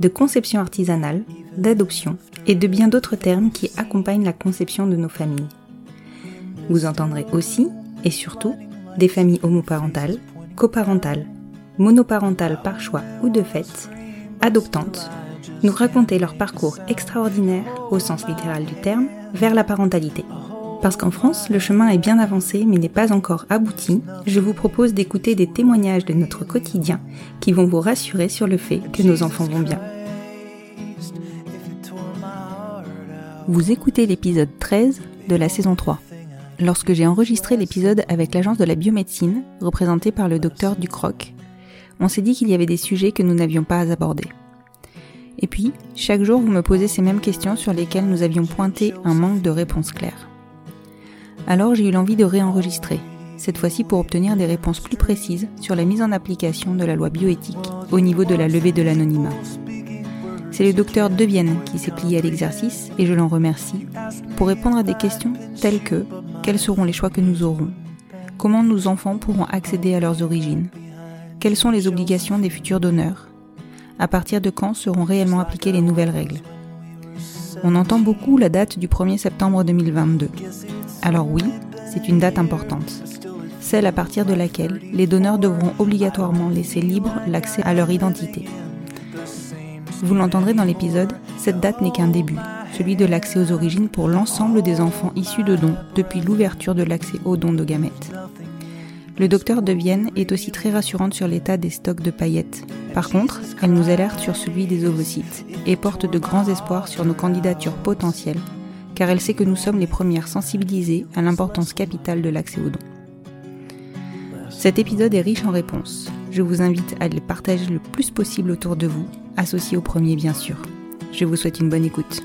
de conception artisanale, d'adoption et de bien d'autres termes qui accompagnent la conception de nos familles. Vous entendrez aussi, et surtout, des familles homoparentales, coparentales, monoparentales par choix ou de fait, adoptantes, nous raconter leur parcours extraordinaire, au sens littéral du terme, vers la parentalité. Parce qu'en France, le chemin est bien avancé mais n'est pas encore abouti, je vous propose d'écouter des témoignages de notre quotidien qui vont vous rassurer sur le fait que nos enfants vont bien. Vous écoutez l'épisode 13 de la saison 3. Lorsque j'ai enregistré l'épisode avec l'agence de la biomédecine, représentée par le docteur Ducroc, on s'est dit qu'il y avait des sujets que nous n'avions pas abordés. Et puis, chaque jour, vous me posez ces mêmes questions sur lesquelles nous avions pointé un manque de réponses claires. Alors j'ai eu l'envie de réenregistrer, cette fois-ci pour obtenir des réponses plus précises sur la mise en application de la loi bioéthique au niveau de la levée de l'anonymat. C'est le docteur Devienne qui s'est plié à l'exercice et je l'en remercie pour répondre à des questions telles que quels seront les choix que nous aurons? Comment nos enfants pourront accéder à leurs origines? Quelles sont les obligations des futurs donneurs? À partir de quand seront réellement appliquées les nouvelles règles? On entend beaucoup la date du 1er septembre 2022. Alors oui, c'est une date importante. Celle à partir de laquelle les donneurs devront obligatoirement laisser libre l'accès à leur identité. Vous l'entendrez dans l'épisode, cette date n'est qu'un début, celui de l'accès aux origines pour l'ensemble des enfants issus de dons depuis l'ouverture de l'accès aux dons de gamètes. Le docteur de Vienne est aussi très rassurante sur l'état des stocks de paillettes. Par contre, elle nous alerte sur celui des ovocytes et porte de grands espoirs sur nos candidatures potentielles, car elle sait que nous sommes les premières sensibilisées à l'importance capitale de l'accès aux dons. Cet épisode est riche en réponses. Je vous invite à les partager le plus possible autour de vous, associés au premier bien sûr. Je vous souhaite une bonne écoute.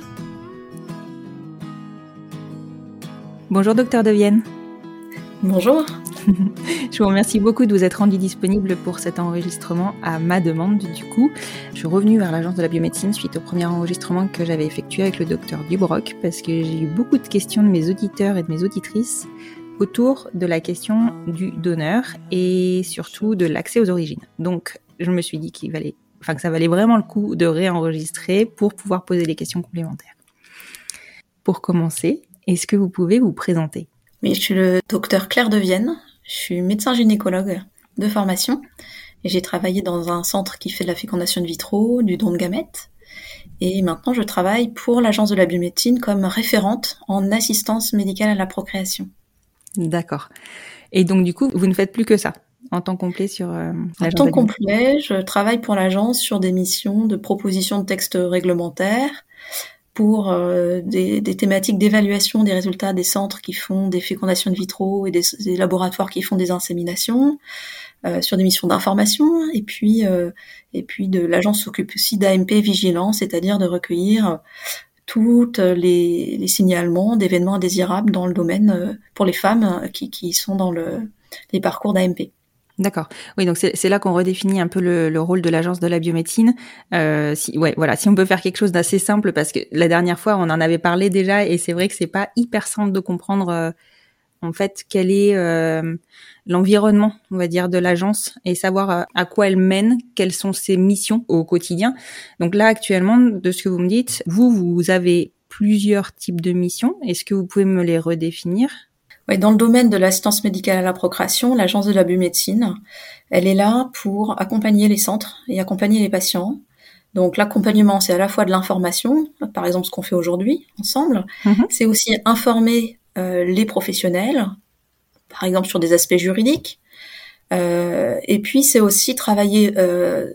Bonjour docteur de Vienne. Bonjour. Je vous remercie beaucoup de vous être rendu disponible pour cet enregistrement à ma demande. Du coup, je suis revenue vers l'agence de la biomédecine suite au premier enregistrement que j'avais effectué avec le docteur Dubroc parce que j'ai eu beaucoup de questions de mes auditeurs et de mes auditrices autour de la question du donneur et surtout de l'accès aux origines. Donc, je me suis dit qu'il valait, enfin que ça valait vraiment le coup de réenregistrer pour pouvoir poser des questions complémentaires. Pour commencer, est-ce que vous pouvez vous présenter? Oui, je suis le docteur Claire de Vienne. Je suis médecin gynécologue de formation et j'ai travaillé dans un centre qui fait de la fécondation de vitro, du don de gamètes. Et maintenant, je travaille pour l'agence de la biomédecine comme référente en assistance médicale à la procréation. D'accord. Et donc, du coup, vous ne faites plus que ça en temps complet sur euh, En temps complet, je travaille pour l'agence sur des missions de proposition de textes réglementaires, pour euh, des, des thématiques d'évaluation des résultats des centres qui font des fécondations de vitro et des, des laboratoires qui font des inséminations, euh, sur des missions d'information, et puis euh, et puis de l'agence s'occupe aussi d'AMP vigilance, c'est-à-dire de recueillir toutes les, les signalements d'événements indésirables dans le domaine euh, pour les femmes euh, qui, qui sont dans le, les parcours d'AMP. D'accord. Oui, donc c'est là qu'on redéfinit un peu le, le, rôle de l'agence de la biomédecine. Euh, si, ouais, voilà, si on peut faire quelque chose d'assez simple, parce que la dernière fois on en avait parlé déjà, et c'est vrai que c'est pas hyper simple de comprendre euh, en fait quel est euh, l'environnement, on va dire, de l'agence et savoir à quoi elle mène, quelles sont ses missions au quotidien. Donc là, actuellement, de ce que vous me dites, vous, vous avez plusieurs types de missions. Est-ce que vous pouvez me les redéfinir? Dans le domaine de l'assistance médicale à la procréation, l'agence de la biomédecine, elle est là pour accompagner les centres et accompagner les patients. Donc l'accompagnement, c'est à la fois de l'information, par exemple ce qu'on fait aujourd'hui ensemble, mhm. c'est aussi informer euh, les professionnels, par exemple sur des aspects juridiques, euh, et puis c'est aussi travailler euh,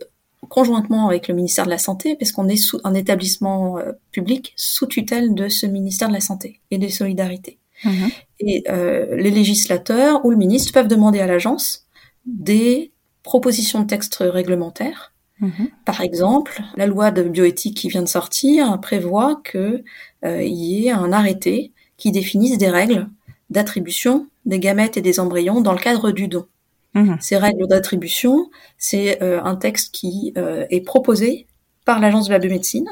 conjointement avec le ministère de la Santé, parce qu'on est sous un établissement public sous tutelle de ce ministère de la Santé et des Solidarités. Mhm. Et euh, les législateurs ou le ministre peuvent demander à l'agence des propositions de textes réglementaires. Mhm. Par exemple, la loi de bioéthique qui vient de sortir prévoit qu'il euh, y ait un arrêté qui définisse des règles d'attribution des gamètes et des embryons dans le cadre du don. Mhm. Ces règles d'attribution, c'est euh, un texte qui est proposé par l'Agence de la biomédecine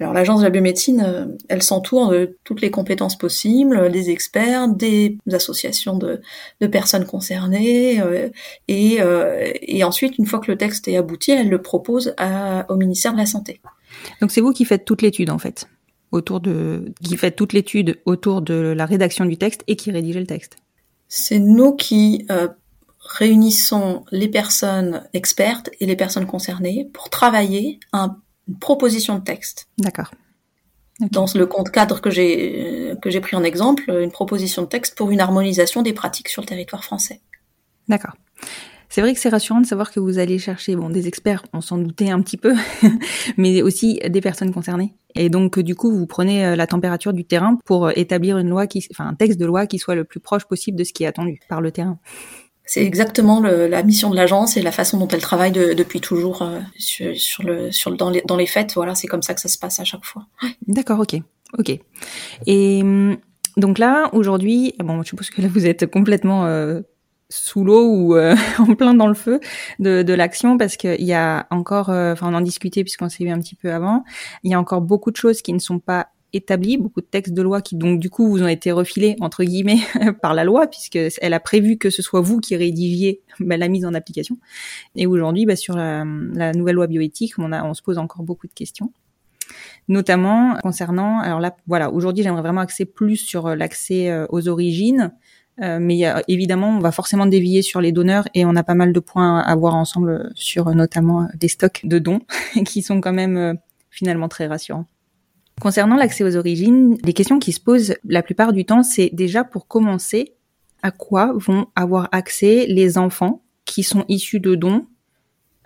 alors l'agence de la biomédecine, euh, elle s'entoure de toutes les compétences possibles, des experts, des associations de, personnes concernées, euh, euh, et, ensuite, une fois que le texte est abouti, elle le propose au ministère de la Santé. Donc c'est vous qui faites toute l'étude en fait, autour de, qui faites toute l'étude autour de la rédaction du texte et qui rédigez le texte. C'est nous qui réunissons les personnes expertes et les personnes concernées pour travailler un proposition de texte. D'accord. Dans le compte cadre que j'ai que j'ai pris en exemple, une proposition de texte pour une harmonisation des pratiques sur le territoire français. D'accord. C'est vrai que c'est rassurant de savoir que vous allez chercher bon des experts, on s'en doutait un petit peu, mais aussi des personnes concernées. Et donc du coup, vous prenez euh, la température du terrain pour euh, établir une loi qui, enfin un texte de loi qui soit le plus proche possible de ce qui est attendu par le terrain. C'est exactement le, la mission de l'agence et la façon dont elle travaille depuis toujours euh, sur, sur, le, sur le, dans, les, dans les fêtes. Voilà, c'est comme ça que ça se passe à chaque fois. D'accord, ok, ok. Et hum, donc là, aujourd'hui, bon, je suppose que là vous êtes complètement euh, sous l'eau ou euh, en plein dans le feu de, de l'action parce qu'il y a encore, enfin on en discutait puisqu'on s'est vu un petit peu avant, il y a encore beaucoup de choses qui ne sont pas établi, beaucoup de textes de loi qui donc du coup vous ont été refilés entre guillemets par la loi puisque elle a prévu que ce soit vous qui rédigiez bah, la mise en application. Et aujourd'hui, bah, sur la, nouvelle loi bioéthique, on, a, on se pose encore beaucoup de questions notamment concernant alors là voilà aujourd'hui j'aimerais vraiment axer plus sur euh, l'accès euh, aux origines euh, mais évidemment on va forcément dévier sur les donneurs et on a pas mal de points à voir ensemble sur notamment des stocks de dons qui sont quand même finalement très rassurants. Concernant l'accès aux origines, les questions qui se posent la plupart du temps, c'est déjà pour commencer, à quoi vont avoir accès les enfants qui sont issus de dons?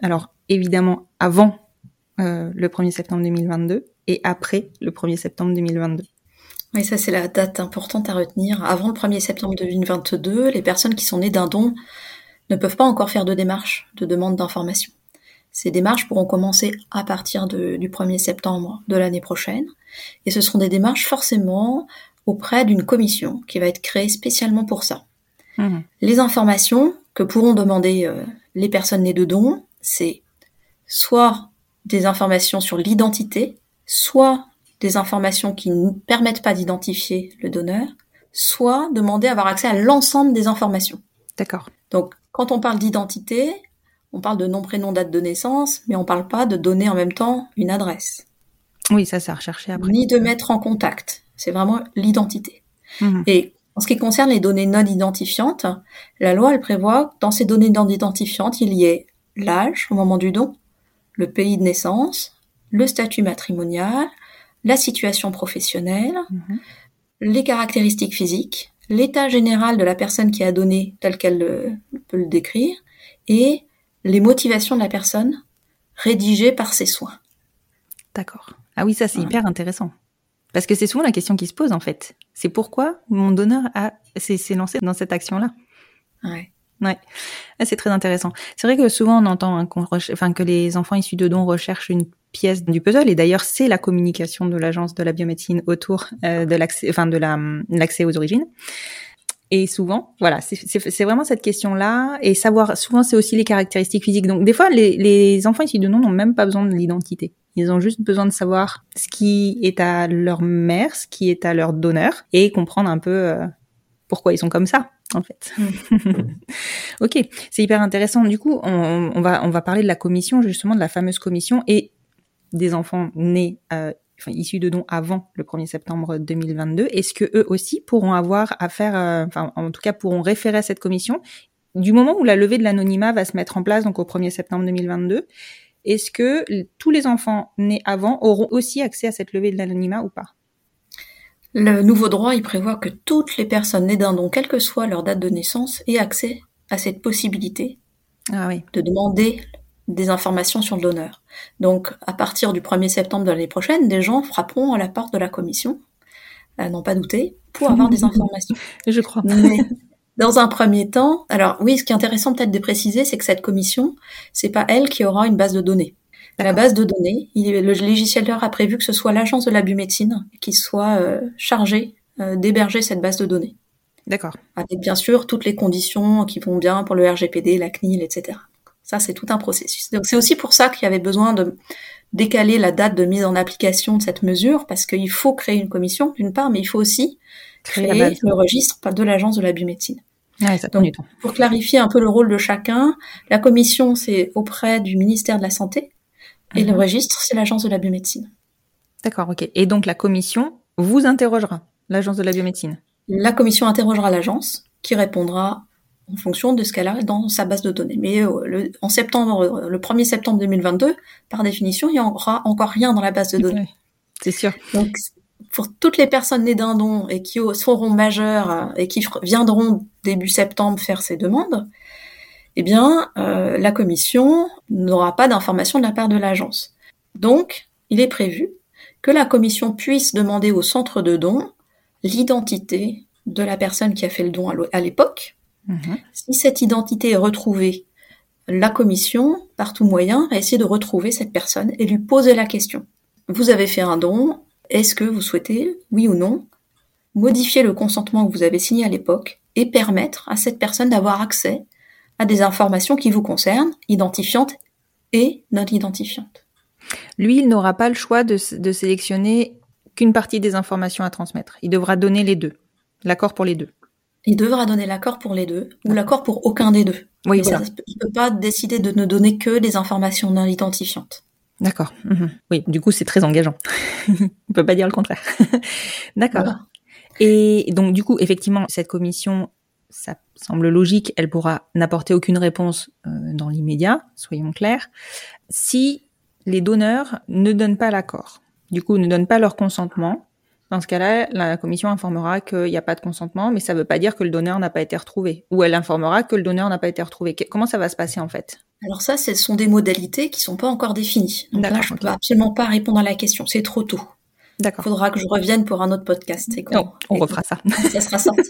Alors évidemment avant euh, le 1er septembre 2022 et après le 1er septembre 2022. Oui, ça c'est la date importante à retenir. Avant le 1er septembre 2022, les personnes qui sont nées d'un don ne peuvent pas encore faire de démarche de demande d'information. Ces démarches pourront commencer à partir du 1er septembre de l'année prochaine. Et ce seront des démarches forcément auprès d'une commission qui va être créée spécialement pour ça. Mmh. Les informations que pourront demander euh, les personnes nées de dons, c'est soit des informations sur l'identité, soit des informations qui ne permettent pas d'identifier le donneur, soit demander à avoir accès à l'ensemble des informations. D'accord. Donc, quand on parle d'identité, on parle de nom, prénom, date de naissance, mais on parle pas de donner en même temps une adresse. Oui, ça, c'est à rechercher après. Ni de mettre en contact. C'est vraiment l'identité. Mhm. Et en ce qui concerne les données non identifiantes, la loi, elle prévoit que dans ces données non identifiantes, il y ait l'âge au moment du don, le pays de naissance, le statut matrimonial, la situation professionnelle, mhm. les caractéristiques physiques, l'état général de la personne qui a donné tel qu'elle peut le décrire, et les motivations de la personne rédigées par ses soins. D'accord. Ah oui, ça c'est hyper intéressant. Parce que c'est souvent la question qui se pose en fait. C'est pourquoi mon donneur a s'est lancé dans cette action-là. Ouais. Ouais, ah, c'est très intéressant. C'est vrai que souvent on entend hein, enfin, que les enfants issus de dons recherchent une pièce du puzzle et d'ailleurs c'est la communication de l'agence de la biomédecine autour euh, de l'accès, enfin de la l'accès aux origines. Et souvent, voilà, c'est vraiment cette question-là. Et savoir, souvent, c'est aussi les caractéristiques physiques. Donc, des fois, les, les enfants issus de nom n'ont même pas besoin de l'identité. Ils ont juste besoin de savoir ce qui est à leur mère, ce qui est à leur donneur, et comprendre un peu euh, pourquoi ils sont comme ça, en fait. Mm. ok, c'est hyper intéressant. Du coup, on, on, va on va parler de la commission, justement, de la fameuse commission et des enfants nés euh, enfin, issus de dons avant le 1er septembre 2022, est-ce que eux aussi pourront avoir à faire, euh, enfin, en tout cas, pourront référer à cette commission du moment où la levée de l'anonymat va se mettre en place, donc au 1er septembre 2022 Est-ce que tous les enfants nés avant auront aussi accès à cette levée de l'anonymat ou pas? Le nouveau droit, il prévoit que toutes les personnes nées d'un don, quelle que soit leur date de naissance, aient accès à cette possibilité ah oui. de demander des informations sur le donneur. Donc, à partir du 1er septembre de l'année prochaine, des gens frapperont à la porte de la commission, à n'en pas douter, pour avoir des informations. Je crois. Mais, dans un premier temps, alors oui, ce qui est intéressant peut-être de préciser, c'est que cette commission, c'est pas elle qui aura une base de données. La base de données, il, le législateur a prévu que ce soit l'agence de la biomédecine qui soit euh, chargée euh, d'héberger cette base de données. D'accord. Avec bien sûr toutes les conditions qui vont bien pour le RGPD, la CNIL, etc. Ça, c'est tout un processus. Donc c'est aussi pour ça qu'il y avait besoin de décaler la date de mise en application de cette mesure, parce qu'il faut créer une commission, d'une part, mais il faut aussi créer, le registre de l'agence de la biomédecine. Ouais, ça Donc, temps. Pour clarifier un peu le rôle de chacun, la commission, c'est auprès du ministère de la Santé, et le mhm. registre, c'est l'agence de la biomédecine. D'accord, ok. Et donc la commission vous interrogera, l'agence de la biomédecine? La commission interrogera l'agence, qui répondra en fonction de ce qu'elle a dans sa base de données. Mais euh, le, en septembre, euh, le 1er septembre 2022, par définition, il n'y aura encore rien dans la base de données. c'est sûr. Donc, pour toutes les personnes nées d'un don et qui seront majeures euh, et qui viendront début septembre faire ces demandes, eh bien, euh, la commission n'aura pas d'informations de la part de l'agence. Donc, il est prévu que la commission puisse demander au centre de don l'identité de la personne qui a fait le don à l'époque, Mhm. Si cette identité est retrouvée, la commission, par tout moyen, va essayer de retrouver cette personne et lui poser la question. Vous avez fait un don, est-ce que vous souhaitez, oui ou non, modifier le consentement que vous avez signé à l'époque et permettre à cette personne d'avoir accès à des informations qui vous concernent, identifiantes et non identifiantes. Lui, il n'aura pas le choix de, de sélectionner qu'une partie des informations à transmettre. Il devra donner les deux. L'accord pour les deux il devra donner l'accord pour les deux ou l'accord pour aucun des deux. Oui, il ne peut pas décider de ne donner que des informations non identifiantes. D'accord. Mhm. Oui, du coup, c'est très engageant. on peut pas dire le contraire. D'accord. Et donc, du coup, effectivement, cette commission, ça semble logique, elle pourra n'apporter aucune réponse euh, dans l'immédiat, soyons clairs, si les donneurs ne donnent pas l'accord. Du coup, ne donnent pas leur consentement, dans ce cas-là, la commission informera qu'il n'y a pas de consentement, mais ça ne veut pas dire que le donneur n'a pas été retrouvé. Ou elle informera que le donneur n'a pas été retrouvé. Comment ça va se passer en fait? Alors ça, ce sont des modalités qui sont pas encore définies. Donc là, je ne peux absolument pas répondre à la question. C'est trop tôt. D'accord. Il faudra que je revienne pour un autre podcast. Non, on refera ça. ça sera sorti.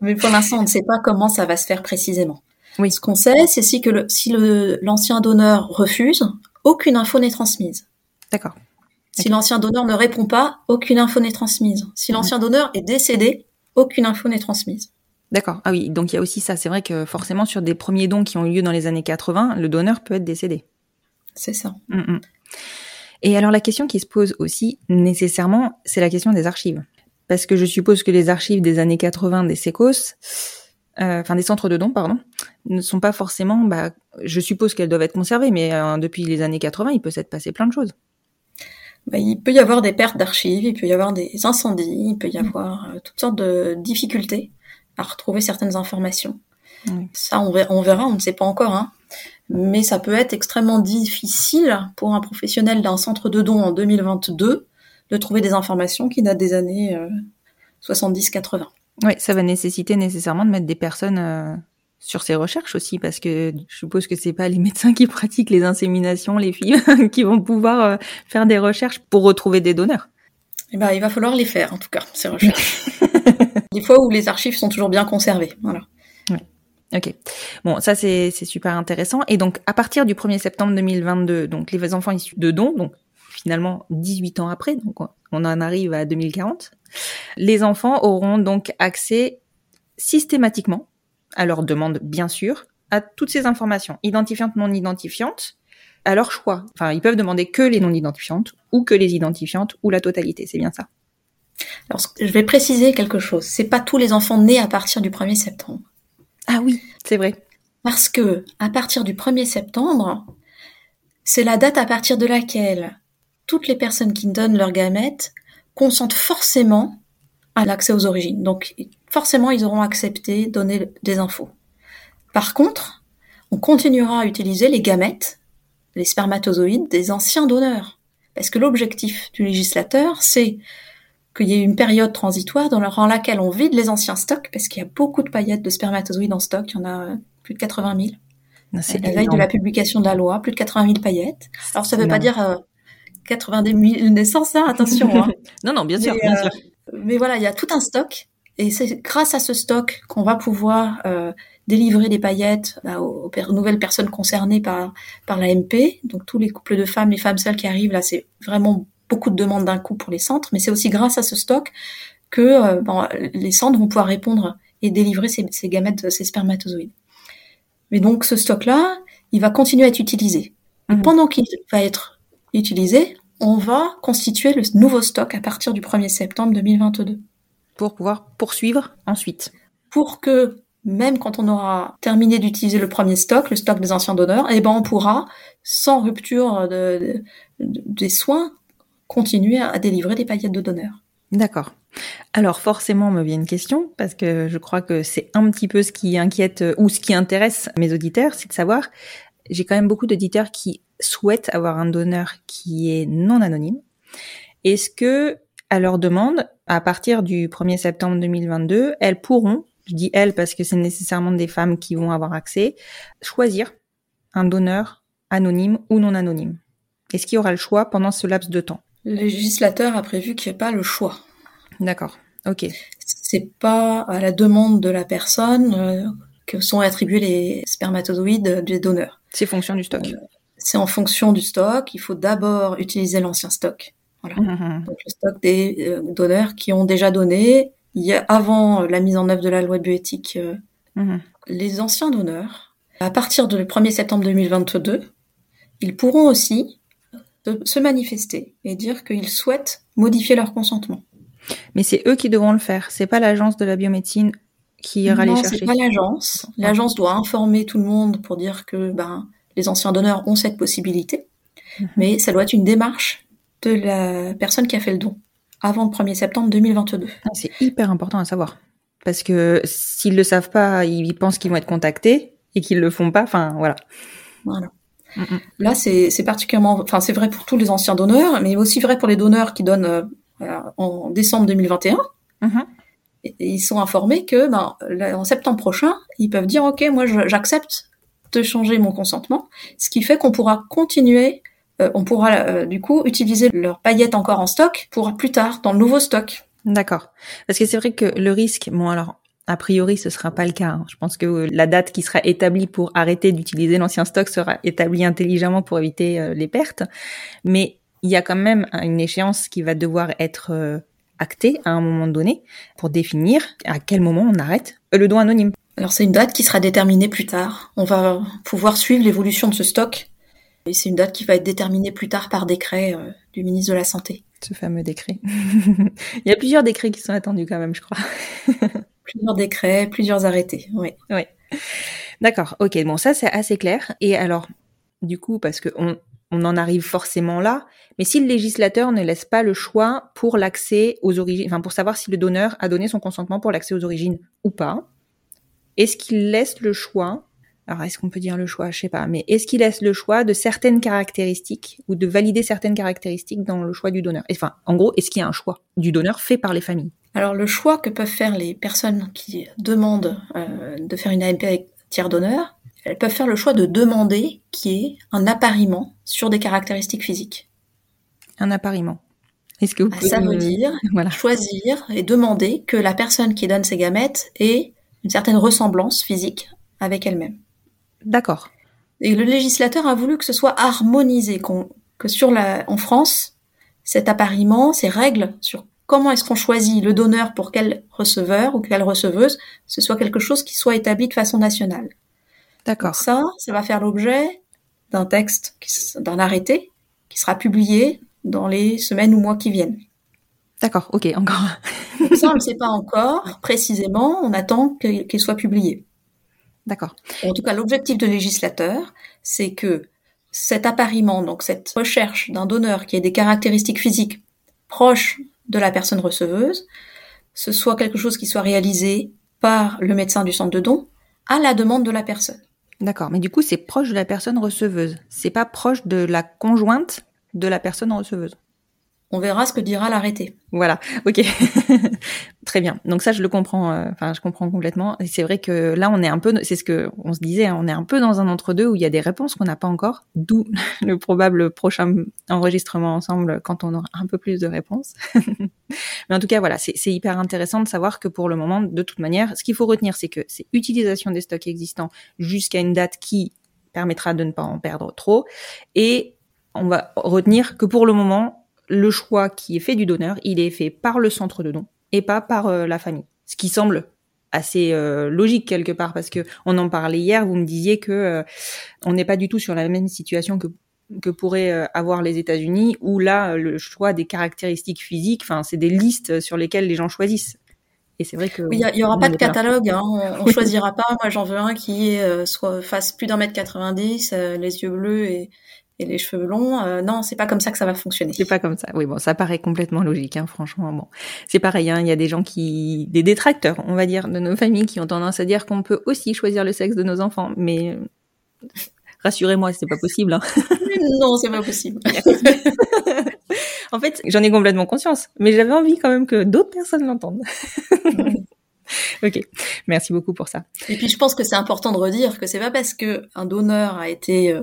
mais pour l'instant, on ne sait pas comment ça va se faire précisément. Oui. Ce qu'on sait, c'est si que le, si l'ancien donneur refuse, aucune info n'est transmise. D'accord. Si l'ancien donneur ne répond pas, aucune info n'est transmise. Si l'ancien donneur est décédé, aucune info n'est transmise. D'accord. Ah oui, donc il y a aussi ça. C'est vrai que forcément, sur des premiers dons qui ont eu lieu dans les années 80, le donneur peut être décédé. C'est ça. Mm, mm. Et alors la question qui se pose aussi nécessairement, c'est la question des archives. Parce que je suppose que les archives des années 80 des SECOS, euh, enfin des centres de dons, pardon, ne sont pas forcément, bah, je suppose qu'elles doivent être conservées, mais euh, depuis les années 80, il peut s'être passé plein de choses. Bah, il peut y avoir des pertes d'archives, il peut y avoir des incendies, il peut y mm. avoir euh, toutes sortes de difficultés à retrouver certaines informations. Ça, on verra, on, ne sait pas encore, hein. mais ça peut être extrêmement difficile pour un professionnel d'un centre de dons en 2022 de trouver des informations qui datent des années 70-80. Euh, oui, ça va nécessiter nécessairement de mettre des personnes euh, sur ces recherches aussi, parce que je suppose que c'est pas les médecins qui pratiquent les inséminations, les filles, qui vont pouvoir euh, faire des recherches pour retrouver des donneurs. Eh ben, il va falloir les faire, en tout cas, ces recherches. des fois où les archives sont toujours bien conservées, voilà. Ok. Bon, ça c'est super intéressant. Et donc, à partir du 1er septembre 2022, donc les enfants issus de dons, donc finalement 18 ans après, donc on en arrive à 2040, les enfants auront donc accès systématiquement, à leur demande bien sûr, à toutes ces informations, identifiantes, non identifiantes, à leur choix. Enfin, ils peuvent demander que les non identifiantes ou que les identifiantes ou la totalité, c'est bien ça. Alors, je vais préciser quelque chose. C'est pas tous les enfants nés à partir du 1er septembre. Ah oui, c'est vrai. Parce que, à partir du 1er septembre, c'est la date à partir de laquelle toutes les personnes qui donnent leurs gamètes consentent forcément à l'accès aux origines. Donc, forcément, ils auront accepté donner des infos. Par contre, on continuera à utiliser les gamètes, les spermatozoïdes des anciens donneurs. Parce que l'objectif du législateur, c'est qu'il y ait une période transitoire dans laquelle on vide les anciens stocks, parce qu'il y a beaucoup de paillettes de spermatozoïdes en stock, il y en a plus de 80 000. C'est la veille de la publication de la loi, plus de 80 000 paillettes. Alors ça ne veut pas dire euh, 80 000 naissances, hein, attention. Hein. non, non, bien sûr, mais, bien sûr. Mais voilà, il y a tout un stock, et c'est grâce à ce stock qu'on va pouvoir euh, délivrer des paillettes bah, aux, nouvelles personnes concernées par, par la MP. Donc tous les couples de femmes, les femmes seules qui arrivent, là, c'est vraiment beaucoup de demandes d'un coup pour les centres, mais c'est aussi grâce à ce stock que euh, bon, les centres vont pouvoir répondre et délivrer ces, ces gamètes, ces spermatozoïdes. Mais donc ce stock-là, il va continuer à être utilisé. Mmh. Pendant qu'il va être utilisé, on va constituer le nouveau stock à partir du 1er septembre 2022. Pour pouvoir poursuivre ensuite. Pour que même quand on aura terminé d'utiliser le premier stock, le stock des anciens donneurs, eh ben on pourra, sans rupture de, de, des soins, continuer à, délivrer des paillettes de donneurs. D'accord. Alors forcément, me vient une question parce que je crois que c'est un petit peu ce qui inquiète ou ce qui intéresse mes auditeurs, c'est de savoir. J'ai quand même beaucoup d'auditeurs qui souhaitent avoir un donneur qui est non anonyme. Est-ce que, à leur demande, à partir du 1er septembre 2022, elles pourront je dis elles parce que c'est nécessairement des femmes qui vont avoir accès, choisir un donneur anonyme ou non anonyme? Est-ce qu'il y aura le choix pendant ce laps de temps? Le législateur a prévu qu'il n'y ait pas le choix. D'accord, ok. C'est pas à la demande de la personne euh, que sont attribués les spermatozoïdes des donneurs. C'est fonction du stock. Euh, c'est en fonction du stock. Il faut d'abord utiliser l'ancien stock. Voilà. Mmh, mmh, mmh. Donc le stock des euh, donneurs qui ont déjà donné il y a, avant la mise en œuvre de la loi de bioéthique, euh, mhm. les anciens donneurs, à partir du 1er septembre 2022, ils pourront aussi se manifester et dire qu'ils souhaitent modifier leur consentement. Mais c'est eux qui devront le faire. C'est pas l'agence de la biomédecine qui ira les chercher. c'est pas l'agence. L'agence doit informer tout le monde pour dire que ben les anciens donneurs ont cette possibilité. Mhm. Mais ça doit être une démarche de la personne qui a fait le don avant le 1er septembre 2022. C'est hyper important à savoir. Parce que s'ils le savent pas, ils pensent qu'ils vont être contactés et qu'ils le font pas. Enfin, voilà. Voilà. Mm, mm. Là, c'est particulièrement, enfin, c'est vrai pour tous les anciens donneurs, mais aussi vrai pour les donneurs qui donnent euh, en décembre 2021. Mm-hmm. Et, ils sont informés que, ben, en septembre prochain, ils peuvent dire, ok, moi, j'accepte de changer mon consentement, ce qui fait qu'on pourra continuer euh, on pourra euh, du coup utiliser leurs paillettes encore en stock pour plus tard dans le nouveau stock. D'accord. Parce que c'est vrai que le risque, bon alors a priori, ce sera pas le cas. Hein. Je pense que euh, la date qui sera établie pour arrêter d'utiliser l'ancien stock sera établie intelligemment pour éviter les pertes. Mais il y a quand même une échéance qui va devoir être actée à un moment donné pour définir à quel moment on arrête le don anonyme. Alors c'est une date qui sera déterminée plus tard. On va pouvoir suivre l'évolution de ce stock et c'est une date qui va être déterminée plus tard par décret euh, du ministre de la Santé. Ce fameux décret. Il y a plusieurs décrets qui sont attendus quand même, je crois. plusieurs décrets, plusieurs arrêtés, oui. Oui. D'accord, ok, bon ça c'est assez clair. Et alors, du coup, parce que on, on en arrive forcément là, mais si le législateur ne laisse pas le choix pour l'accès aux origines, enfin pour savoir si le donneur a donné son consentement pour l'accès aux origines ou pas, est-ce qu'il laisse le choix alors est-ce qu'on peut dire le choix Je sais pas, mais est-ce qu'il laisse le choix de certaines caractéristiques ou de valider certaines caractéristiques dans le choix du donneur? Enfin, en gros, est-ce qu'il y a un choix du donneur fait par les familles? Alors le choix que peuvent faire les personnes qui demandent euh, de faire une AMP avec tiers donneur, elles peuvent faire le choix de demander qui est un appariement sur des caractéristiques physiques. Un appariement. Est-ce que vous pouvez Ça veut dire choisir et demander que la personne qui donne ses gamètes ait une certaine ressemblance physique avec elle-même. D'accord. Et le législateur a voulu que ce soit harmonisé, que sur la, en France, cet appariement, ces règles sur comment est-ce qu'on choisit le donneur pour quel receveur ou quelle receveuse, ce soit quelque chose qui soit établi de façon nationale. D'accord. Ça, ça va faire l'objet d'un texte, d'un arrêté qui sera publié dans les semaines ou mois qui viennent. D'accord, ok, encore. ça, on ne le sait pas encore précisément, on attend qu'il soit publié. D'accord. En tout cas, l'objectif de législateur, c'est que cet appariement, donc cette recherche d'un donneur qui ait des caractéristiques physiques proches de la personne receveuse, ce soit quelque chose qui soit réalisé par le médecin du centre de don à la demande de la personne. D'accord, mais du coup, c'est proche de la personne receveuse. C'est pas proche de la conjointe de la personne receveuse. On verra ce que dira l'arrêté. Voilà, ok, très bien. Donc ça, je le comprends. Euh, enfin, je comprends complètement. C'est vrai que là, on est un peu, c'est ce que on se disait, hein, on est un peu dans un entre-deux où il y a des réponses qu'on n'a pas encore. D'où le probable prochain enregistrement ensemble quand on aura un peu plus de réponses. Mais en tout cas, voilà, c'est hyper intéressant de savoir que pour le moment, de toute manière, ce qu'il faut retenir, c'est que c'est utilisation des stocks existants jusqu'à une date qui permettra de ne pas en perdre trop. Et on va retenir que pour le moment, le choix qui est fait du donneur, il est fait par le centre de don et pas par euh, la famille. Ce qui semble assez euh, logique quelque part parce que on en parlait hier, vous me disiez que euh, on n'est pas du tout sur la même situation que que pourraient avoir les États-Unis où là le choix des caractéristiques physiques, enfin c'est des listes sur lesquelles les gens choisissent. Et c'est vrai que il y, aura pas de catalogue, hein, on, choisira pas. Moi j'en veux un qui soit fasse plus d'un mètre 90, les yeux bleus et et les cheveux longs. Euh, non, c'est pas comme ça que ça va fonctionner. C'est pas comme ça. Oui, bon, ça paraît complètement logique, hein, franchement. Bon, c'est pareil. Hein, il y a des gens qui, des détracteurs, on va dire, de nos familles, qui ont tendance à dire qu'on peut aussi choisir le sexe de nos enfants, mais euh, rassurez-moi, c'est pas possible. Hein. non, c'est pas possible. en fait, j'en ai complètement conscience, mais j'avais envie quand même que d'autres personnes l'entendent. ok, merci beaucoup pour ça. Et puis je pense que c'est important de redire que c'est pas parce que un donneur a été euh, euh,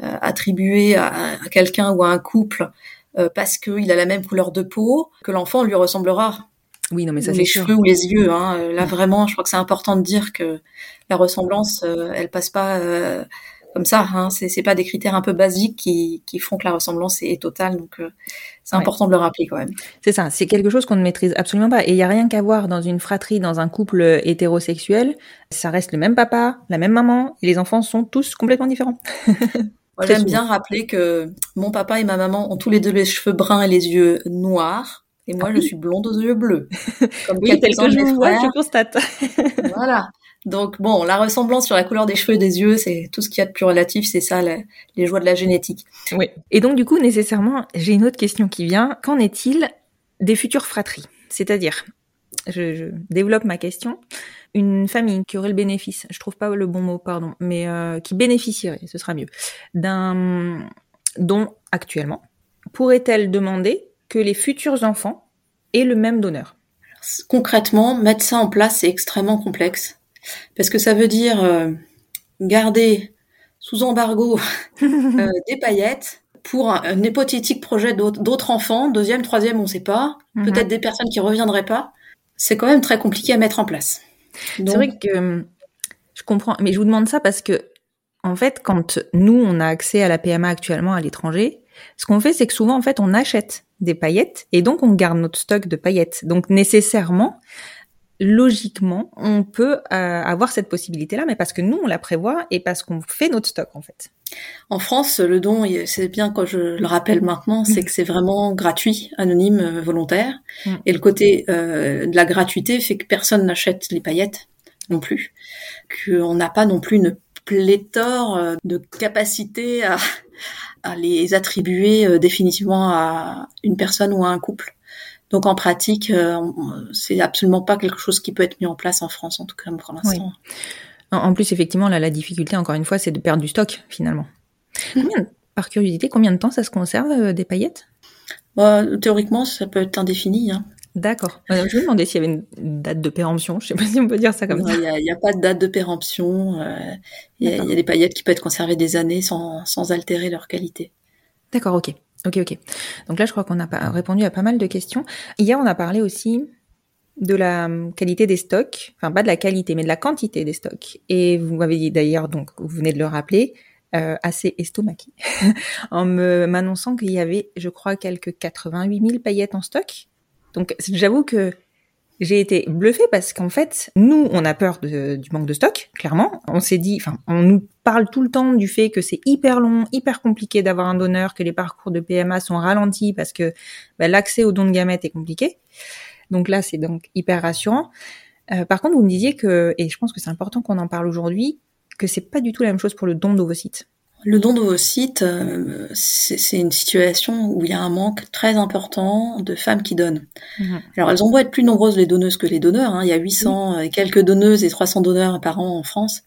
attribué à, quelqu'un ou à un couple euh, parce qu'il a la même couleur de peau, que l'enfant lui ressemblera. Oui, non, mais ça les cheveux ou les yeux. Hein. Là, vraiment, je crois que c'est important de dire que la ressemblance, euh, elle passe pas comme ça. Hein. C'est pas des critères un peu basiques qui, qui font que la ressemblance est, totale. Donc, c'est important de le rappeler quand même. C'est ça. C'est quelque chose qu'on ne maîtrise absolument pas. Et il y a rien qu'à voir dans une fratrie, dans un couple hétérosexuel. Ça reste le même papa, la même maman, et les enfants sont tous complètement différents. Moi, j'aime bien rappeler que mon papa et ma maman ont tous les deux les cheveux bruns et les yeux noirs. Et moi, je ah suis blonde aux yeux bleus. Comme oui, tel que je vous vois, je constate. voilà. Donc bon, la ressemblance sur la couleur des cheveux et des yeux, c'est tout ce qu'il y a de plus relatif, c'est ça, les joies de la génétique. Oui. Et donc du coup, nécessairement, j'ai une autre question qui vient. Qu'en est-il des futures fratries? C'est-à-dire, je, je, développe ma question une famille qui aurait le bénéfice, je trouve pas le bon mot, pardon, mais euh, qui bénéficierait, ce sera mieux, d'un don actuellement, pourrait-elle demander que les futurs enfants aient le même donneur? Concrètement, mettre ça en place, c'est extrêmement complexe, parce que ça veut dire euh, garder sous embargo euh, des paillettes pour un, hypothétique projet d'autres enfants, deuxième, troisième, on ne sait pas, mhm. peut-être des personnes qui reviendraient pas. C'est quand même très compliqué à mettre en place. C'est vrai que hum, je comprends, mais je vous demande ça parce que, en fait, quand nous, on a accès à la PMA actuellement à l'étranger, ce qu'on fait, c'est que souvent, en fait, on achète des paillettes et donc on garde notre stock de paillettes. Donc, nécessairement, logiquement, on peut euh, avoir cette possibilité-là, mais parce que nous, on la prévoit et parce qu'on fait notre stock, en fait. En France, le don, c'est bien quand je le rappelle maintenant, c'est que c'est vraiment gratuit, anonyme, euh, volontaire. Mm. Et le côté euh, de la gratuité fait que personne n'achète les paillettes non plus, qu'on n'a pas non plus une pléthore de capacité à, à les attribuer définitivement à une personne ou à un couple. Donc en pratique, euh, c'est absolument pas quelque chose qui peut être mis en place en France, en tout cas pour l'instant. En plus, effectivement, là, la difficulté, encore une fois, c'est de perdre du stock finalement. par curiosité, combien de temps ça se conserve euh, des paillettes? Bah, Théoriquement, ça peut être indéfini. Hein. D'accord. Je me demandais s'il y avait une date de péremption. Je sais pas si on peut dire ça comme ça. Il n'y a, pas de date de péremption. Euh, il y, a des paillettes qui peuvent être conservées des années sans, sans altérer leur qualité. D'accord, ok. Ok, ok. Donc là, je crois qu'on a répondu à pas mal de questions. Hier, on a parlé aussi de la qualité des stocks, enfin pas de la qualité, mais de la quantité des stocks. Et vous m'avez dit d'ailleurs, donc vous venez de le rappeler, euh, assez estomaqué, en m'annonçant qu'il y avait, je crois, quelques 88 000 paillettes en stock. Donc j'avoue que j'ai été bluffée parce qu'en fait, nous, on a peur de, du manque de stock, clairement. On s'est dit, enfin, on nous parle tout le temps du fait que c'est hyper long, hyper compliqué d'avoir un donneur, que les parcours de PMA sont ralentis parce que bah, l'accès aux dons de gamètes est compliqué. Donc là, c'est donc hyper rassurant. Euh, par contre, vous me disiez que, et je pense que c'est important qu'on en parle aujourd'hui, que c'est pas du tout la même chose pour le don d'ovocytes. Le don d'ovocytes, euh, c'est une situation où il y a un manque très important de femmes qui donnent. Mhm. Alors elles ont beau être plus nombreuses les donneuses que les donneurs, hein. il y a 800 et quelques donneuses et 300 donneurs par an en France.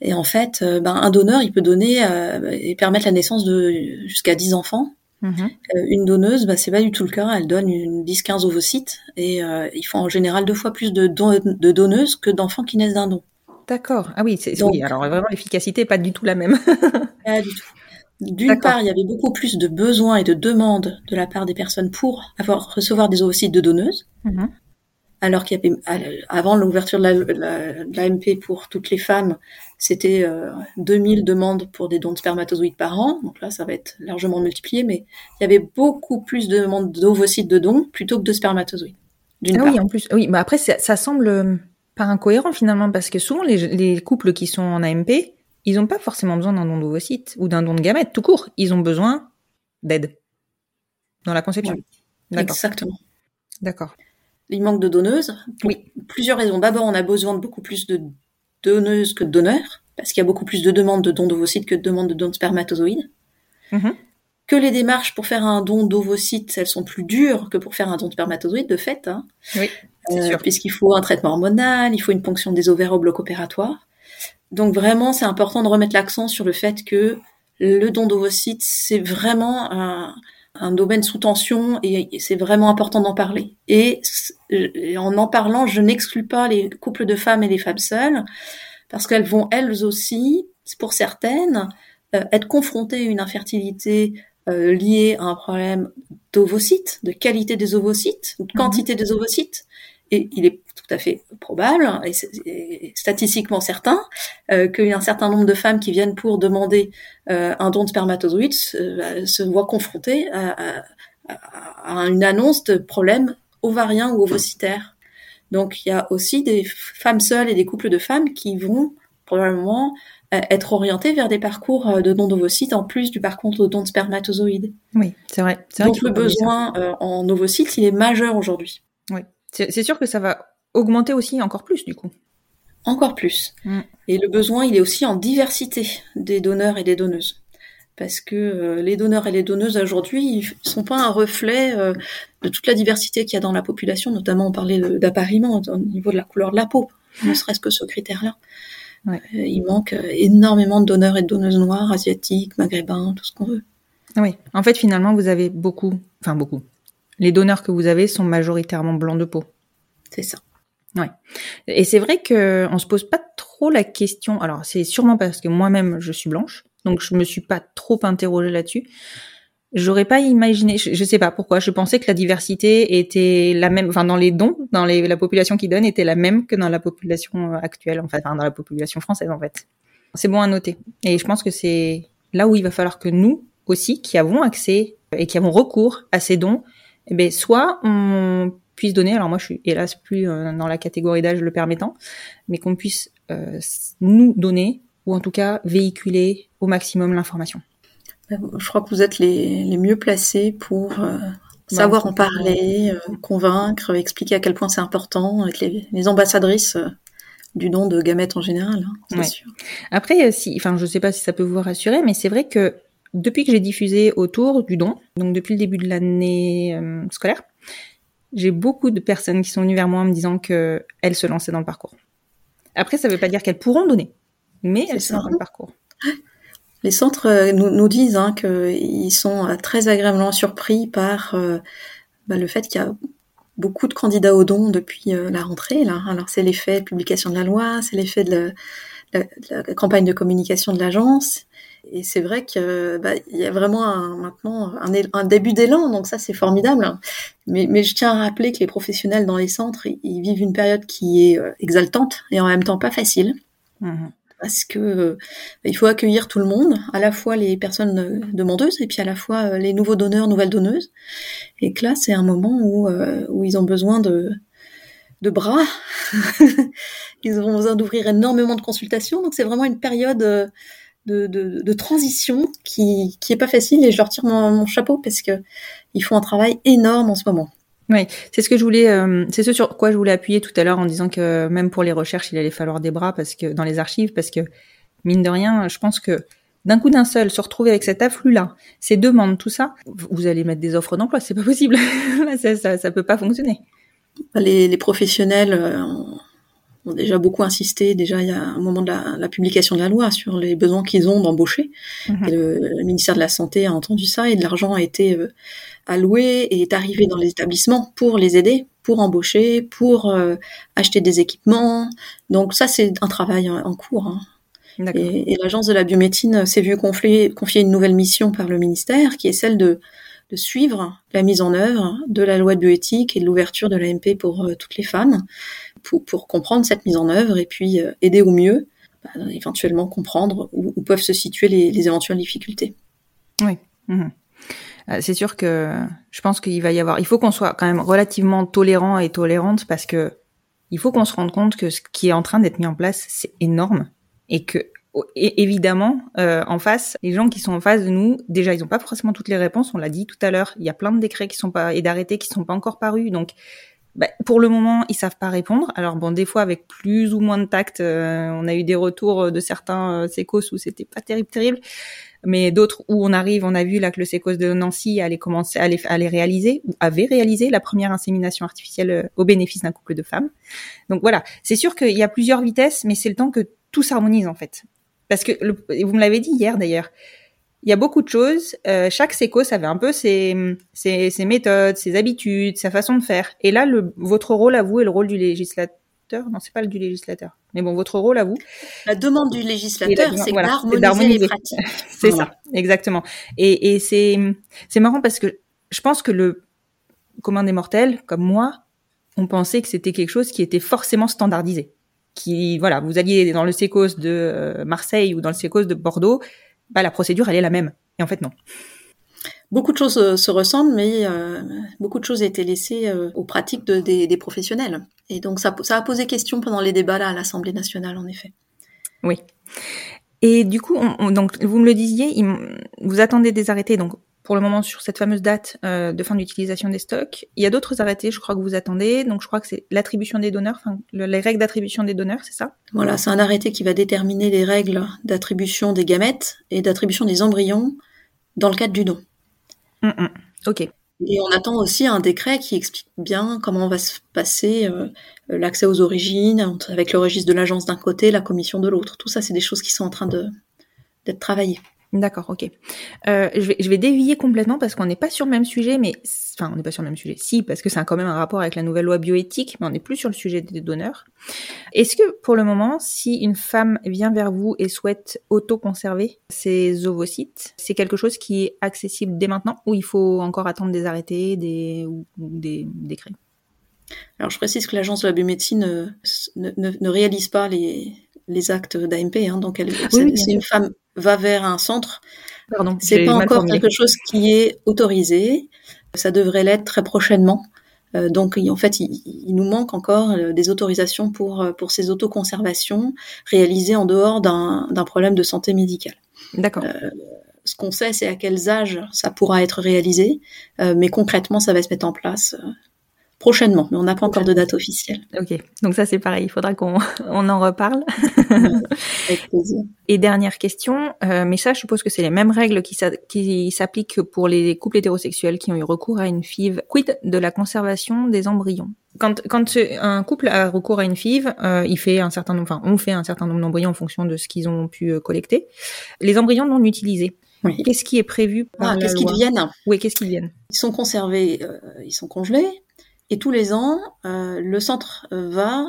Et en fait, euh, ben, un donneur, il peut donner euh, et permettre la naissance de jusqu'à 10 enfants. Mhm. une donneuse, bah, c'est pas du tout le cas. Elle donne 10-15 ovocytes et il faut en général deux fois plus de, de donneuses que d'enfants qui naissent d'un don. D'accord. Ah oui, c'est oui, alors vraiment l'efficacité n'est pas du tout la même. pas du tout. D'une part, il y avait beaucoup plus de besoins et de demandes de la part des personnes pour avoir recevoir des ovocytes de donneuses, mhm. alors qu'il y avait avant l'ouverture de l'AMP pour toutes les femmes, c'était 2000 euh, demandes pour des dons de spermatozoïdes par an. Donc là, ça va être largement multiplié, mais il y avait beaucoup plus de demandes d'ovocytes de dons plutôt que de spermatozoïdes. Ah oui, en plus, oui, mais après ça semble euh, incohérent finalement, parce que souvent les, couples qui sont en AMP, ils n'ont pas forcément besoin d'un don d'ovocytes ou d'un don de gamètes, tout court. Ils ont besoin d'aide dans la conception. Exactement. D'accord. Il manque de donneuses. oui. Plusieurs raisons. D'abord, on a besoin de beaucoup plus de donneuses que de donneurs, parce qu'il y a beaucoup plus de demandes de dons d'ovocytes que de demandes de dons de spermatozoïdes. Mm-hmm. Que les démarches pour faire un don d'ovocytes, elles sont plus dures que pour faire un don de spermatozoïdes, de fait. Hein. Oui. Euh, puisqu'il faut un traitement hormonal, il faut une ponction des ovaires au bloc opératoire. Donc vraiment, c'est important de remettre l'accent sur le fait que le don d'ovocytes, c'est vraiment un, domaine sous tension et c'est vraiment important d'en parler. Et, en en parlant, je n'exclus pas les couples de femmes et les femmes seules, parce qu'elles vont elles aussi, pour certaines, euh, être confrontées à une infertilité euh, liée à un problème d'ovocytes, de qualité des ovocytes, de quantité des ovocytes, et il est tout à fait probable et, statistiquement certain euh, qu'il y a un certain nombre de femmes qui viennent pour demander euh, un don de spermatozoïdes euh, se voient confrontées à, une annonce de problèmes ovariens ou ovocytaires. Donc il y a aussi des femmes seules et des couples de femmes qui vont probablement être orientés vers des parcours de don d'ovocytes en plus du parcours de don de spermatozoïdes. Oui, c'est vrai. Donc le besoin en ovocytes, il est majeur aujourd'hui. Oui. C'est sûr que ça va augmenter aussi encore plus du coup. Encore plus. Mm. Et le besoin, il est aussi en diversité des donneurs et des donneuses. Parce que euh, les donneurs et les donneuses aujourd'hui, ils sont pas un reflet euh, de toute la diversité qu'il y a dans la population, notamment on parlait d'appariement au niveau de la couleur de la peau, ne serait-ce que ce critère-là. Euh, il manque énormément de donneurs et de donneuses noires, asiatiques, maghrébins, tout ce qu'on veut. Oui, en fait finalement vous avez beaucoup, enfin beaucoup, les donneurs que vous avez sont majoritairement blancs de peau. C'est ça. Ouais. Et c'est vrai que on se pose pas trop la question. Alors c'est sûrement parce que moi-même je suis blanche, donc je me suis pas trop interrogée là-dessus. J'aurais pas imaginé, je, sais pas pourquoi, je pensais que la diversité était la même, enfin dans les dons, dans les, la population qui donne était la même que dans la population actuelle, enfin dans la population française en fait. C'est bon à noter. Et je pense que c'est là où il va falloir que nous aussi, qui avons accès et qui avons recours à ces dons, eh ben, soit on puisse donner, alors moi je suis hélas plus euh, dans la catégorie d'âge le permettant, mais qu'on puisse euh, nous donner, ou en tout cas véhiculer au maximum l'information. Je crois que vous êtes les, les mieux placés pour euh, savoir en parler, convaincre, expliquer à quel point c'est important, être les, les ambassadrices du don de gamètes en général, hein, sûr. Après, si, enfin, je sais pas si ça peut vous rassurer, mais c'est vrai que depuis que j'ai diffusé autour du don, donc depuis le début de l'année euh, scolaire, j'ai beaucoup de personnes qui sont venues vers moi en me disant qu'elles se lançaient dans le parcours. Après, ça ne veut pas dire qu'elles pourront donner, mais elles sont dans le parcours. Les centres euh, nous, disent hein, qu'ils sont euh, très agréablement surpris par bah, le fait qu'il y a beaucoup de candidats au don depuis la rentrée. Là. Alors c'est l'effet de publication de la loi, c'est l'effet de la, campagne de communication de l'agence. Et c'est vrai que bah, y a vraiment un, maintenant un, un début d'élan, donc ça c'est formidable. Mais, mais, je tiens à rappeler que les professionnels dans les centres, ils, vivent une période qui est euh, exaltante et en même temps pas facile. Mmh. parce que euh, il faut accueillir tout le monde, à la fois les personnes euh, demandeuses et puis à la fois euh, les nouveaux donneurs, nouvelles donneuses. Et que là, c'est un moment où, où ils ont besoin de, de bras. ils ont besoin d'ouvrir énormément de consultations. Donc c'est vraiment une période de, de, de, transition qui, qui est pas facile et je leur tire mon, mon chapeau parce que ils font un travail énorme en ce moment. Oui, c'est ce que je voulais, euh, c'est ce sur quoi je voulais appuyer tout à l'heure en disant que même pour les recherches, il allait falloir des bras parce que dans les archives, parce que mine de rien, je pense que d'un coup d'un seul, se retrouver avec cet afflux-là, ces demandes, tout ça, vous allez mettre des offres d'emploi, c'est pas possible, ça, ça, ça, peut pas fonctionner. Les, les professionnels euh, ont déjà beaucoup insisté, déjà il y a un moment de la, la publication de la loi sur les besoins qu'ils ont d'embaucher. Mhm. Le, ministère de la Santé a entendu ça et de l'argent a été euh, alloué et est arrivé dans les établissements pour les aider, pour embaucher, pour euh, acheter des équipements. Donc ça, c'est un travail en, cours. Hein. Et, et l'agence de la biomédecine s'est vue confier, confier une nouvelle mission par le ministère, qui est celle de, de suivre la mise en œuvre de la loi de bioéthique et de l'ouverture de l'AMP pour euh, toutes les femmes, pour, comprendre cette mise en œuvre et puis euh, aider au mieux, bah, éventuellement comprendre où, peuvent se situer les, les éventuelles difficultés. Oui. Mmh. Euh, c'est sûr que je pense qu'il va y avoir, il faut qu'on soit quand même relativement tolérant et tolérante parce que il faut qu'on se rende compte que ce qui est en train d'être mis en place, c'est énorme et que évidemment, euh, en face, les gens qui sont en face de nous, déjà, ils n'ont pas forcément toutes les réponses. On l'a dit tout à l'heure. Il y a plein de décrets qui sont pas et d'arrêtés qui sont pas encore parus. Donc, bah, pour le moment, ils savent pas répondre. Alors bon, des fois avec plus ou moins de tact, euh, on a eu des retours de certains euh, où c'était pas terrible, terrible mais d'autres où on arrive, on a vu là que le sécos de Nancy allait commencer, à les réaliser ou avait réalisé la première insémination artificielle euh, au bénéfice d'un couple de femmes. Donc voilà, c'est sûr qu'il y a plusieurs vitesses, mais c'est le temps que tout s'harmonise en fait. Parce que vous me l'avez dit hier d'ailleurs, il y a beaucoup de choses. Euh, chaque sécos avait un peu ses, ses, ses, méthodes, ses habitudes, sa façon de faire. Et là, le, votre rôle à vous et le rôle du législateur non, c'est pas le du législateur. Mais bon, votre rôle à vous. La demande du législateur, c'est d'harmoniser les pratiques. c'est ça, exactement. Et, et c'est c'est marrant parce que je pense que le commun des mortels, comme moi, on pensait que c'était quelque chose qui était forcément standardisé. Qui, voilà, vous alliez dans le sécos de euh, Marseille ou dans le sécos de Bordeaux, bah la procédure elle est la même. Et en fait non beaucoup de choses euh, se ressemblent, mais euh, beaucoup de choses ont été laissées euh, aux pratiques de, des, des, professionnels. Et donc ça, ça, a posé question pendant les débats là, à l'Assemblée nationale, en effet. Oui. Et du coup, on, donc vous me le disiez, il, vous attendez des arrêtés, donc pour le moment sur cette fameuse date euh, de fin d'utilisation des stocks. Il y a d'autres arrêtés, je crois que vous attendez. Donc je crois que c'est l'attribution des donneurs, enfin les règles d'attribution des donneurs, c'est ça? Voilà, c'est un arrêté qui va déterminer les règles d'attribution des gamètes et d'attribution des embryons dans le cadre du don. Mm, mm. Ok. Et on attend aussi un décret qui explique bien comment va se passer euh, l'accès aux origines, avec le registre de l'agence d'un côté, la commission de l'autre. Tout ça, c'est des choses qui sont en train d'être travaillées. D'accord, ok. Euh, je, vais, je vais dévier complètement parce qu'on n'est pas sur le même sujet, mais enfin on n'est pas sur le même sujet. Si, parce que c'est quand même un rapport avec la nouvelle loi bioéthique, mais on n'est plus sur le sujet des donneurs. Est-ce que pour le moment, si une femme vient vers vous et souhaite auto-conserver ses ovocytes, c'est quelque chose qui est accessible dès maintenant ou il faut encore attendre des arrêtés, des ou des décrets? Alors je précise que l'agence de la biomédecine euh, ne, ne, ne réalise pas les, les actes d'AMP, hein, donc elle, oui, c'est une femme va vers un centre. C'est pas encore quelque chose qui est autorisé. Ça devrait l'être très prochainement. Euh, donc en fait, il, nous manque encore euh, des autorisations pour euh, pour ces autoconservations réalisées en dehors d'un problème de santé médicale. D'accord. ce qu'on sait, c'est à quels âges ça pourra être réalisé, mais concrètement, ça va se mettre en place prochainement, mais on n'a pas encore de date officielle. Ok, donc ça c'est pareil, il faudra qu'on on en reparle. Avec plaisir. Et dernière question, euh, mais ça je suppose que c'est les mêmes règles qui, s'appliquent pour les couples hétérosexuels qui ont eu recours à une FIV. Quid de la conservation des embryons? Quand, quand un couple a recours à une FIV, euh, il fait un certain nombre, enfin on fait un certain nombre d'embryons en fonction de ce qu'ils ont pu euh, collecter. Les embryons non utilisés, oui. Qu'est-ce qui est prévu par ah, Qu'est-ce qu'ils deviennent? Oui, qu'est-ce qu'ils viennent Ils sont conservés, euh, ils sont congelés, et tous les ans, euh, le centre va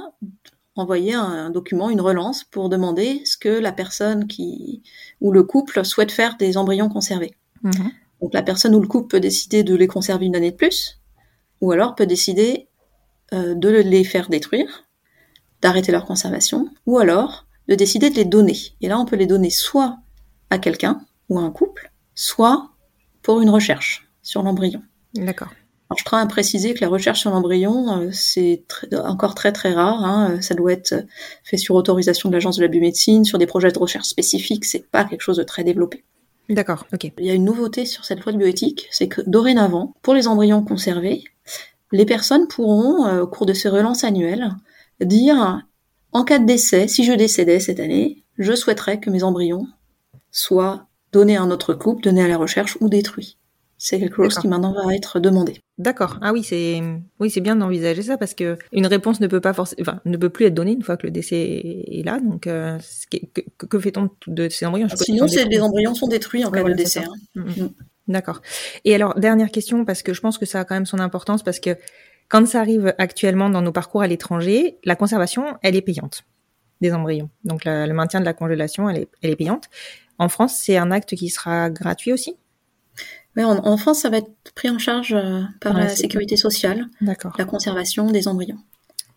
envoyer un, document, une relance pour demander ce que la personne qui ou le couple souhaite faire des embryons conservés. Mhm. Donc la personne ou le couple peut décider de les conserver une année de plus, ou alors peut décider euh, de les faire détruire, d'arrêter leur conservation, ou alors de décider de les donner. Et là, on peut les donner soit à quelqu'un ou à un couple, soit pour une recherche sur l'embryon. D'accord. Alors, je tiens à préciser que la recherche sur l'embryon, euh, c'est encore très très rare. Hein. Ça doit être fait sur autorisation de l'Agence de la biomédecine, sur des projets de recherche spécifiques. C'est pas quelque chose de très développé. D'accord, ok. Il y a une nouveauté sur cette loi de bioéthique, c'est que dorénavant, pour les embryons conservés, les personnes pourront, euh, au cours de ces relances annuelles, dire en cas de décès, si je décédais cette année, je souhaiterais que mes embryons soient donnés à un autre couple, donnés à la recherche ou détruits. C'est quelque chose qui maintenant va être demandé. D'accord. Ah oui, c'est oui, c'est bien d'envisager ça parce que une réponse ne peut pas forcément, enfin, ne peut plus être donnée une fois que le décès est là. Donc, euh, que, que, fait-on de ces embryons? Sinon, les embryons sont détruits en cas de décès. Hein. Mm, mm. D'accord. Et alors, dernière question parce que je pense que ça a quand même son importance parce que quand ça arrive actuellement dans nos parcours à l'étranger, la conservation, elle est payante des embryons. Donc, le maintien de la congélation, elle est, elle est payante. En France, c'est un acte qui sera gratuit aussi? Oui, en, France, ça va être pris en charge euh, par la sécurité sociale, la conservation des embryons.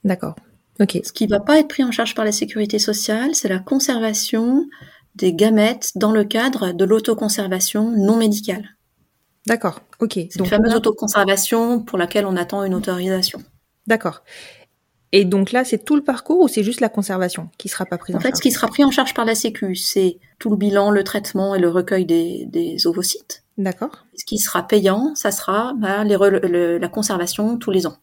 D'accord. Ok. Ce qui ne va pas être pris en charge par la sécurité sociale, c'est la conservation des gamètes dans le cadre de l'autoconservation non médicale. D'accord. Ok. C'est une fameuse autoconservation pour laquelle on attend une autorisation. D'accord. Et donc là, c'est tout le parcours ou c'est juste la conservation qui sera pas prise en, en fait, ce qui sera pris en charge par la Sécu, c'est tout le bilan, le traitement et le recueil des, des ovocytes. D'accord. Ce qui sera payant, ça sera bah, les la conservation tous les ans.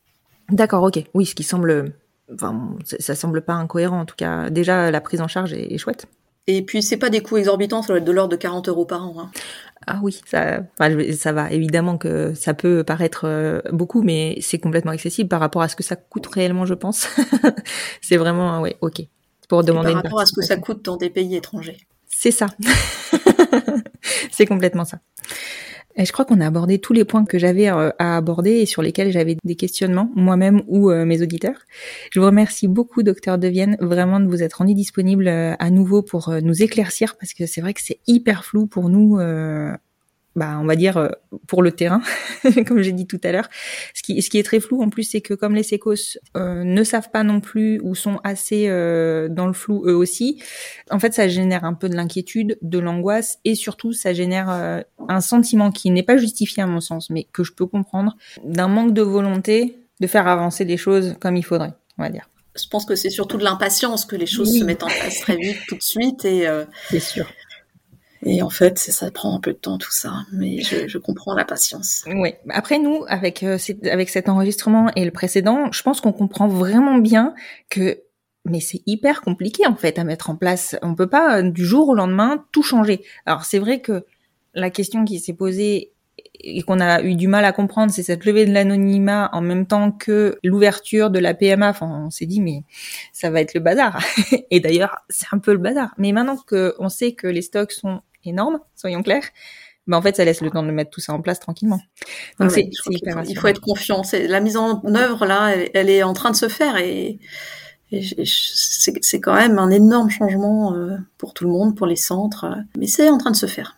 D'accord, ok. Oui, ce qui semble, enfin, ça semble pas incohérent en tout cas. Déjà, la prise en charge est, chouette. Et puis, c'est pas des coûts exorbitants, ça doit être de l'ordre de 40 euros par an. Hein. Ah oui, ça, ça va. Évidemment que ça peut paraître euh, beaucoup, mais c'est complètement accessible par rapport à ce que ça coûte réellement, je pense. c'est vraiment, ouais, ok. Pour demander. par rapport à ce que ça coûte dans des pays étrangers. C'est ça. c'est complètement ça. Et je crois qu'on a abordé tous les points que j'avais euh, à aborder et sur lesquels j'avais des questionnements, moi-même ou euh, mes auditeurs. Je vous remercie beaucoup, docteur Devienne, vraiment de vous être rendu disponible euh, à nouveau pour nous éclaircir, parce que c'est vrai que c'est hyper flou pour nous bah, on va dire euh, pour le terrain, comme j'ai dit tout à l'heure. Ce qui, ce qui est très flou en plus, c'est que comme les sécos euh, ne savent pas non plus ou sont assez euh, dans le flou eux aussi, en fait, ça génère un peu de l'inquiétude, de l'angoisse et surtout, ça génère un sentiment qui n'est pas justifié à mon sens, mais que je peux comprendre, d'un manque de volonté de faire avancer les choses comme il faudrait, on va dire. Je pense que c'est surtout de l'impatience que les choses se mettent en place très vite, tout de suite et. C'est sûr. Et en fait, ça prend un peu de temps tout ça, mais je, je comprends la patience. Oui. Après nous, avec euh, avec cet enregistrement et le précédent, je pense qu'on comprend vraiment bien que mais c'est hyper compliqué en fait à mettre en place. On peut pas euh, du jour au lendemain tout changer. Alors c'est vrai que la question qui s'est posée et qu'on a eu du mal à comprendre, c'est cette levée de l'anonymat en même temps que l'ouverture de la PMA. Enfin, on s'est dit mais ça va être le bazar. et d'ailleurs, c'est un peu le bazar. Mais maintenant que on sait que les stocks sont énorme, soyons clairs. Mais en fait, ça laisse le temps de mettre tout ça en place tranquillement. Donc c'est hyper Il faut être confiant. La mise en œuvre là, elle, est en train de se faire et, c'est quand même un énorme changement euh, pour tout le monde, pour les centres. Mais c'est en train de se faire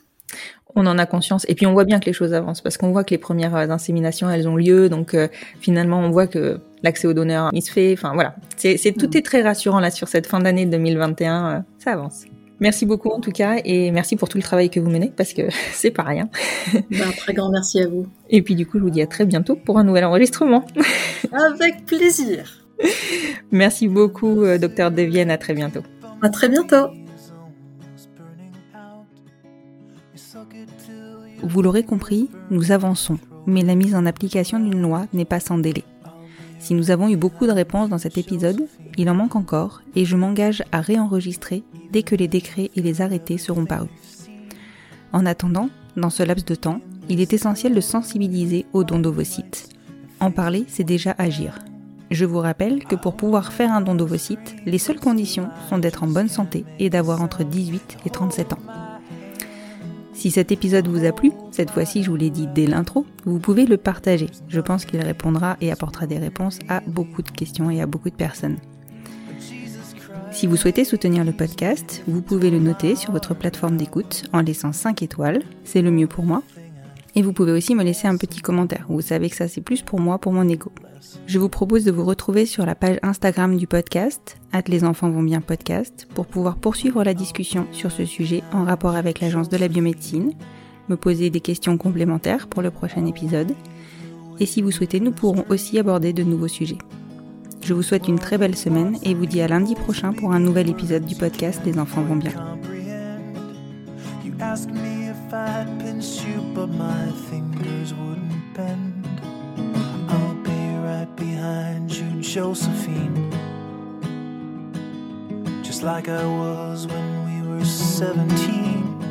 on en a conscience. Et puis on voit bien que les choses avancent parce qu'on voit que les premières euh, inséminations, elles ont lieu. Donc euh, finalement, on voit que l'accès aux donneurs, il se fait. Enfin voilà, c'est tout mm. est très rassurant là sur cette fin d'année 2021. ça avance. Merci beaucoup en tout cas et merci pour tout le travail que vous menez parce que c'est pas rien. Ben, un très grand merci à vous. Et puis du coup, je vous dis à très bientôt pour un nouvel enregistrement. Avec plaisir. Merci beaucoup, euh, docteur Devienne. À très bientôt. À très bientôt. Vous l'aurez compris, nous avançons, mais la mise en application d'une loi n'est pas sans délai. Si nous avons eu beaucoup de réponses dans cet épisode, il en manque encore et je m'engage à réenregistrer dès que les décrets et les arrêtés seront parus. En attendant, dans ce laps de temps, il est essentiel de sensibiliser aux dons d'ovocytes. En parler, c'est déjà agir. Je vous rappelle que pour pouvoir faire un don d'ovocytes, les seules conditions sont d'être en bonne santé et d'avoir entre 18 et 37 ans. Si cet épisode vous a plu, cette fois-ci je vous l'ai dit dès l'intro, vous pouvez le partager. Je pense qu'il répondra et apportera des réponses à beaucoup de questions et à beaucoup de personnes. Si vous souhaitez soutenir le podcast, vous pouvez le noter sur votre plateforme d'écoute en laissant 5 étoiles, c'est le mieux pour moi. Et vous pouvez aussi me laisser un petit commentaire. Vous savez que ça c'est plus pour moi, pour mon ego. Je vous propose de vous retrouver sur la page Instagram du podcast, les enfants vont bien podcast, pour pouvoir poursuivre la discussion sur ce sujet en rapport avec l'agence de la biomédecine, me poser des questions complémentaires pour le prochain épisode. Et si vous souhaitez, nous pourrons aussi aborder de nouveaux sujets. Je vous souhaite une très belle semaine et vous dis à lundi prochain pour un nouvel épisode du podcast Les enfants vont bien. Josephine. Just like I was when we were 17.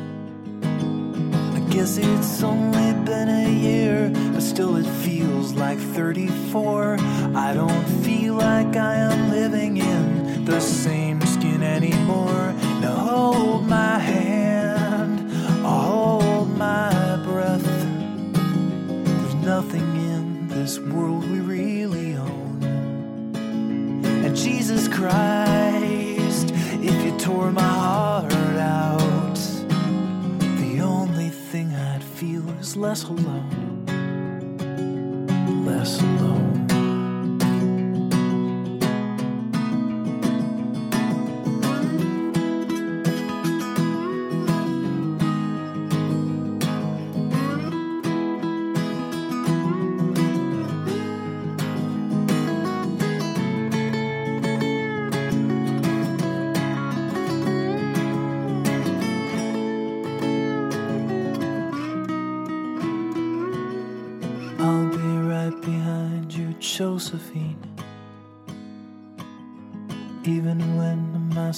Guess it's only been a year, but still it feels like 34. I don't feel like I am living in the same skin anymore.